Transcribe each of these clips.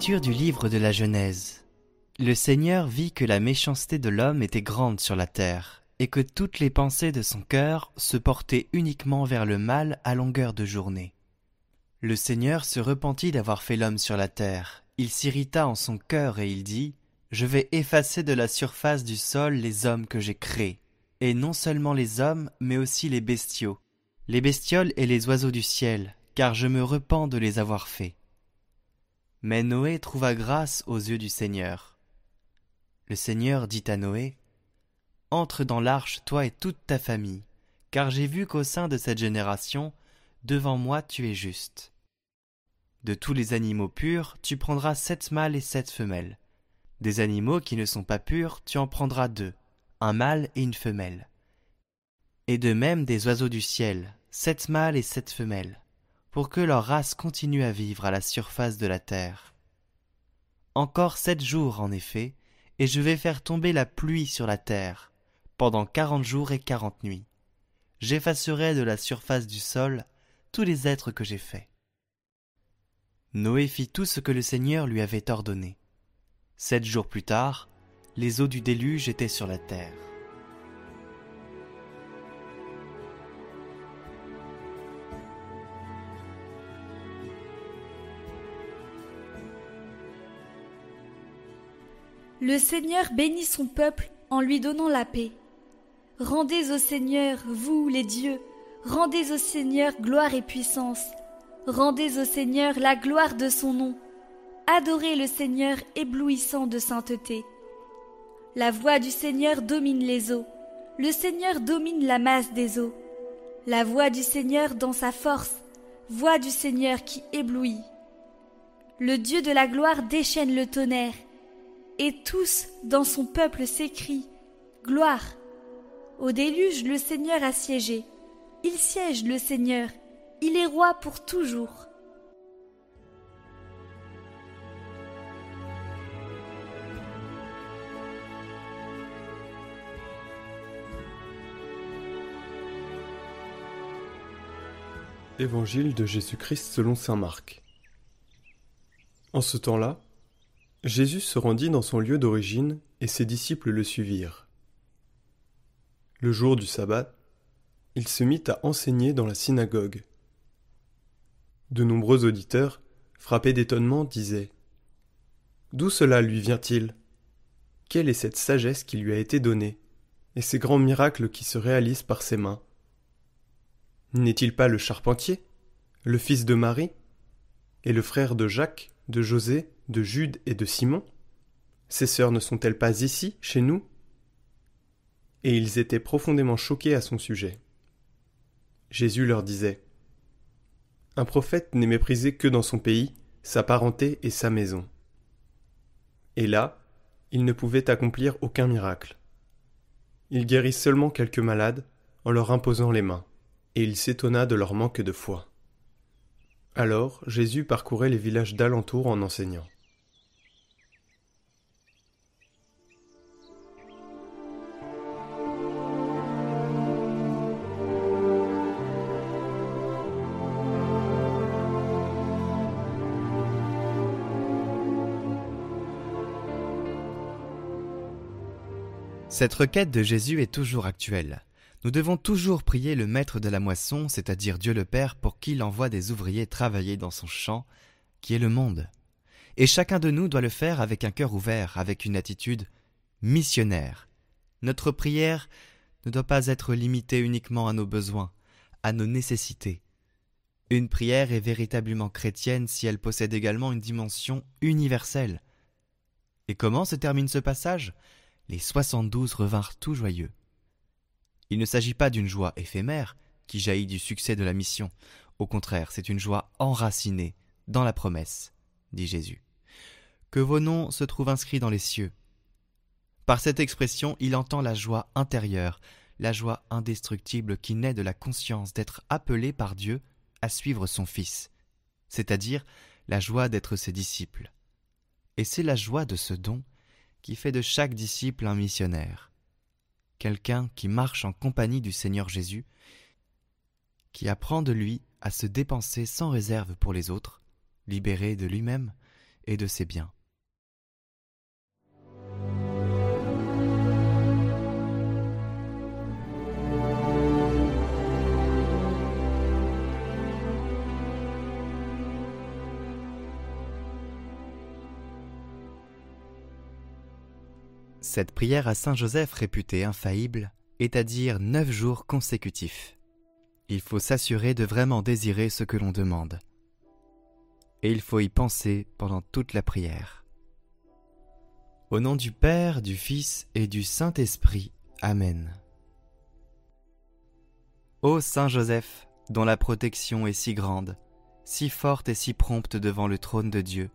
Du livre de la Genèse. Le Seigneur vit que la méchanceté de l'homme était grande sur la terre, et que toutes les pensées de son cœur se portaient uniquement vers le mal à longueur de journée. Le Seigneur se repentit d'avoir fait l'homme sur la terre. Il s'irrita en son cœur et il dit Je vais effacer de la surface du sol les hommes que j'ai créés, et non seulement les hommes, mais aussi les bestiaux, les bestioles et les oiseaux du ciel, car je me repens de les avoir faits. Mais Noé trouva grâce aux yeux du Seigneur. Le Seigneur dit à Noé, Entre dans l'arche, toi et toute ta famille, car j'ai vu qu'au sein de cette génération, devant moi tu es juste. De tous les animaux purs, tu prendras sept mâles et sept femelles. Des animaux qui ne sont pas purs, tu en prendras deux, un mâle et une femelle. Et de même des oiseaux du ciel, sept mâles et sept femelles pour que leur race continue à vivre à la surface de la terre. Encore sept jours, en effet, et je vais faire tomber la pluie sur la terre, pendant quarante jours et quarante nuits. J'effacerai de la surface du sol tous les êtres que j'ai faits. Noé fit tout ce que le Seigneur lui avait ordonné. Sept jours plus tard, les eaux du déluge étaient sur la terre. Le Seigneur bénit son peuple en lui donnant la paix. Rendez au Seigneur, vous les dieux, rendez au Seigneur gloire et puissance. Rendez au Seigneur la gloire de son nom. Adorez le Seigneur éblouissant de sainteté. La voix du Seigneur domine les eaux. Le Seigneur domine la masse des eaux. La voix du Seigneur dans sa force, voix du Seigneur qui éblouit. Le Dieu de la gloire déchaîne le tonnerre et tous dans son peuple s'écrient Gloire. Au déluge, le Seigneur a siégé. Il siège, le Seigneur. Il est roi pour toujours. Évangile de Jésus-Christ selon Saint Marc. En ce temps-là, Jésus se rendit dans son lieu d'origine et ses disciples le suivirent. Le jour du sabbat, il se mit à enseigner dans la synagogue. De nombreux auditeurs, frappés d'étonnement, disaient D'où cela lui vient-il? Quelle est cette sagesse qui lui a été donnée, et ces grands miracles qui se réalisent par ses mains? N'est-il pas le charpentier, le fils de Marie, et le frère de Jacques, de José, de Jude et de Simon? Ces sœurs ne sont-elles pas ici, chez nous? Et ils étaient profondément choqués à son sujet. Jésus leur disait Un prophète n'est méprisé que dans son pays, sa parenté et sa maison. Et là, il ne pouvait accomplir aucun miracle. Il guérit seulement quelques malades en leur imposant les mains, et il s'étonna de leur manque de foi. Alors Jésus parcourait les villages d'alentour en enseignant. Cette requête de Jésus est toujours actuelle. Nous devons toujours prier le maître de la moisson, c'est-à-dire Dieu le Père, pour qu'il envoie des ouvriers travailler dans son champ, qui est le monde. Et chacun de nous doit le faire avec un cœur ouvert, avec une attitude missionnaire. Notre prière ne doit pas être limitée uniquement à nos besoins, à nos nécessités. Une prière est véritablement chrétienne si elle possède également une dimension universelle. Et comment se termine ce passage? Les soixante-douze revinrent tout joyeux. Il ne s'agit pas d'une joie éphémère qui jaillit du succès de la mission. Au contraire, c'est une joie enracinée dans la promesse, dit Jésus. Que vos noms se trouvent inscrits dans les cieux. Par cette expression, il entend la joie intérieure, la joie indestructible qui naît de la conscience d'être appelé par Dieu à suivre son Fils, c'est-à-dire la joie d'être ses disciples. Et c'est la joie de ce don qui fait de chaque disciple un missionnaire, quelqu'un qui marche en compagnie du Seigneur Jésus, qui apprend de lui à se dépenser sans réserve pour les autres, libéré de lui-même, et de ses biens. Cette prière à Saint Joseph réputée infaillible est à dire neuf jours consécutifs. Il faut s'assurer de vraiment désirer ce que l'on demande. Et il faut y penser pendant toute la prière. Au nom du Père, du Fils et du Saint-Esprit. Amen. Ô Saint Joseph, dont la protection est si grande, si forte et si prompte devant le trône de Dieu,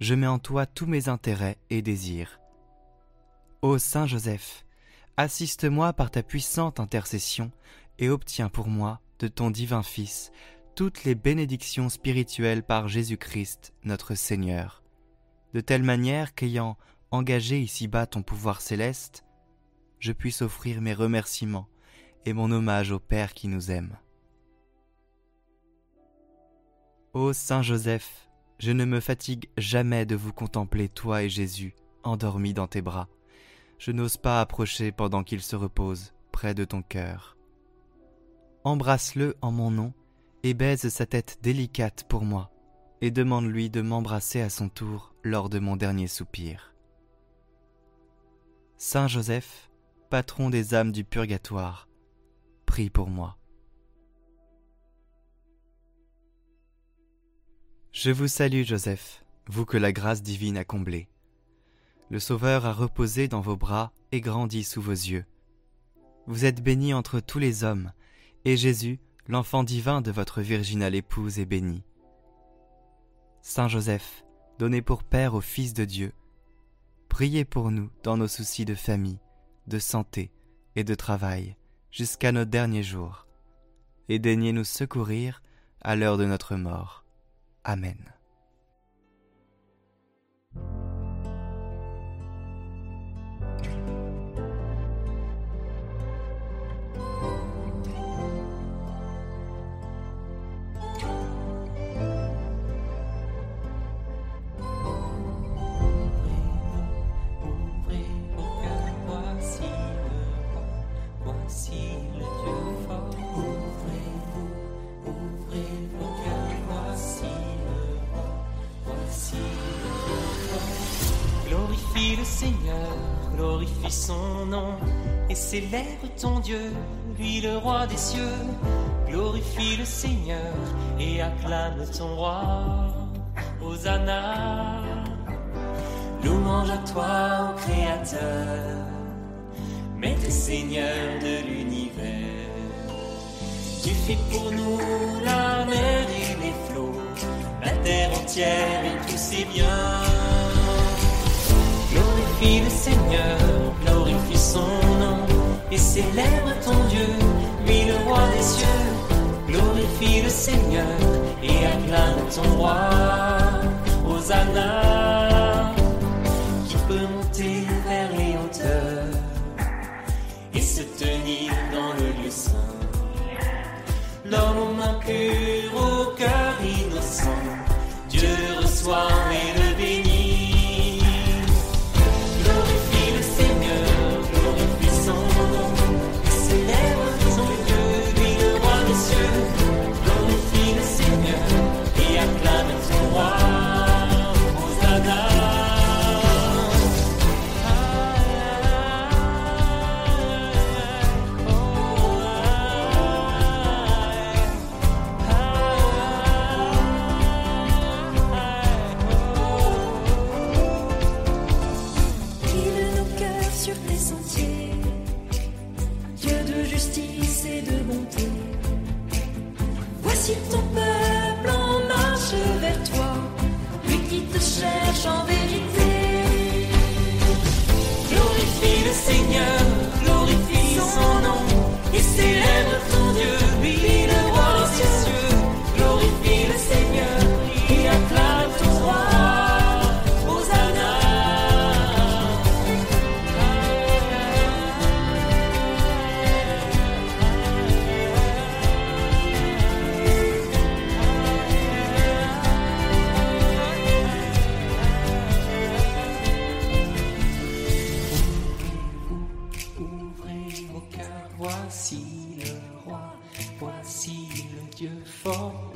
je mets en toi tous mes intérêts et désirs Ô Saint Joseph, assiste-moi par ta puissante intercession et obtiens pour moi, de ton divin Fils, toutes les bénédictions spirituelles par Jésus-Christ, notre Seigneur, de telle manière qu'ayant engagé ici-bas ton pouvoir céleste, je puisse offrir mes remerciements et mon hommage au Père qui nous aime. Ô Saint Joseph, je ne me fatigue jamais de vous contempler, toi et Jésus, endormis dans tes bras je n'ose pas approcher pendant qu'il se repose près de ton cœur. Embrasse-le en mon nom et baise sa tête délicate pour moi, et demande-lui de m'embrasser à son tour lors de mon dernier soupir. Saint Joseph, patron des âmes du purgatoire, prie pour moi. Je vous salue Joseph, vous que la grâce divine a comblé le Sauveur a reposé dans vos bras et grandi sous vos yeux. Vous êtes béni entre tous les hommes, et Jésus, l'enfant divin de votre virginale épouse, est béni. Saint Joseph, donné pour Père au Fils de Dieu, priez pour nous dans nos soucis de famille, de santé et de travail, jusqu'à nos derniers jours, et daignez nous secourir à l'heure de notre mort. Amen. Le Seigneur, glorifie son nom et célèbre ton Dieu, lui le roi des cieux. Glorifie le Seigneur et acclame ton roi, Hosanna. Louange à toi, ô Créateur, Maître Seigneur de l'univers. Tu fais pour nous la mer et les flots, la terre entière et tous ses biens. Seigneur, glorifie son nom, et célèbre ton Dieu, lui le roi des cieux. Glorifie le Seigneur, et acclame ton roi, voici le roi, voici le Dieu fort.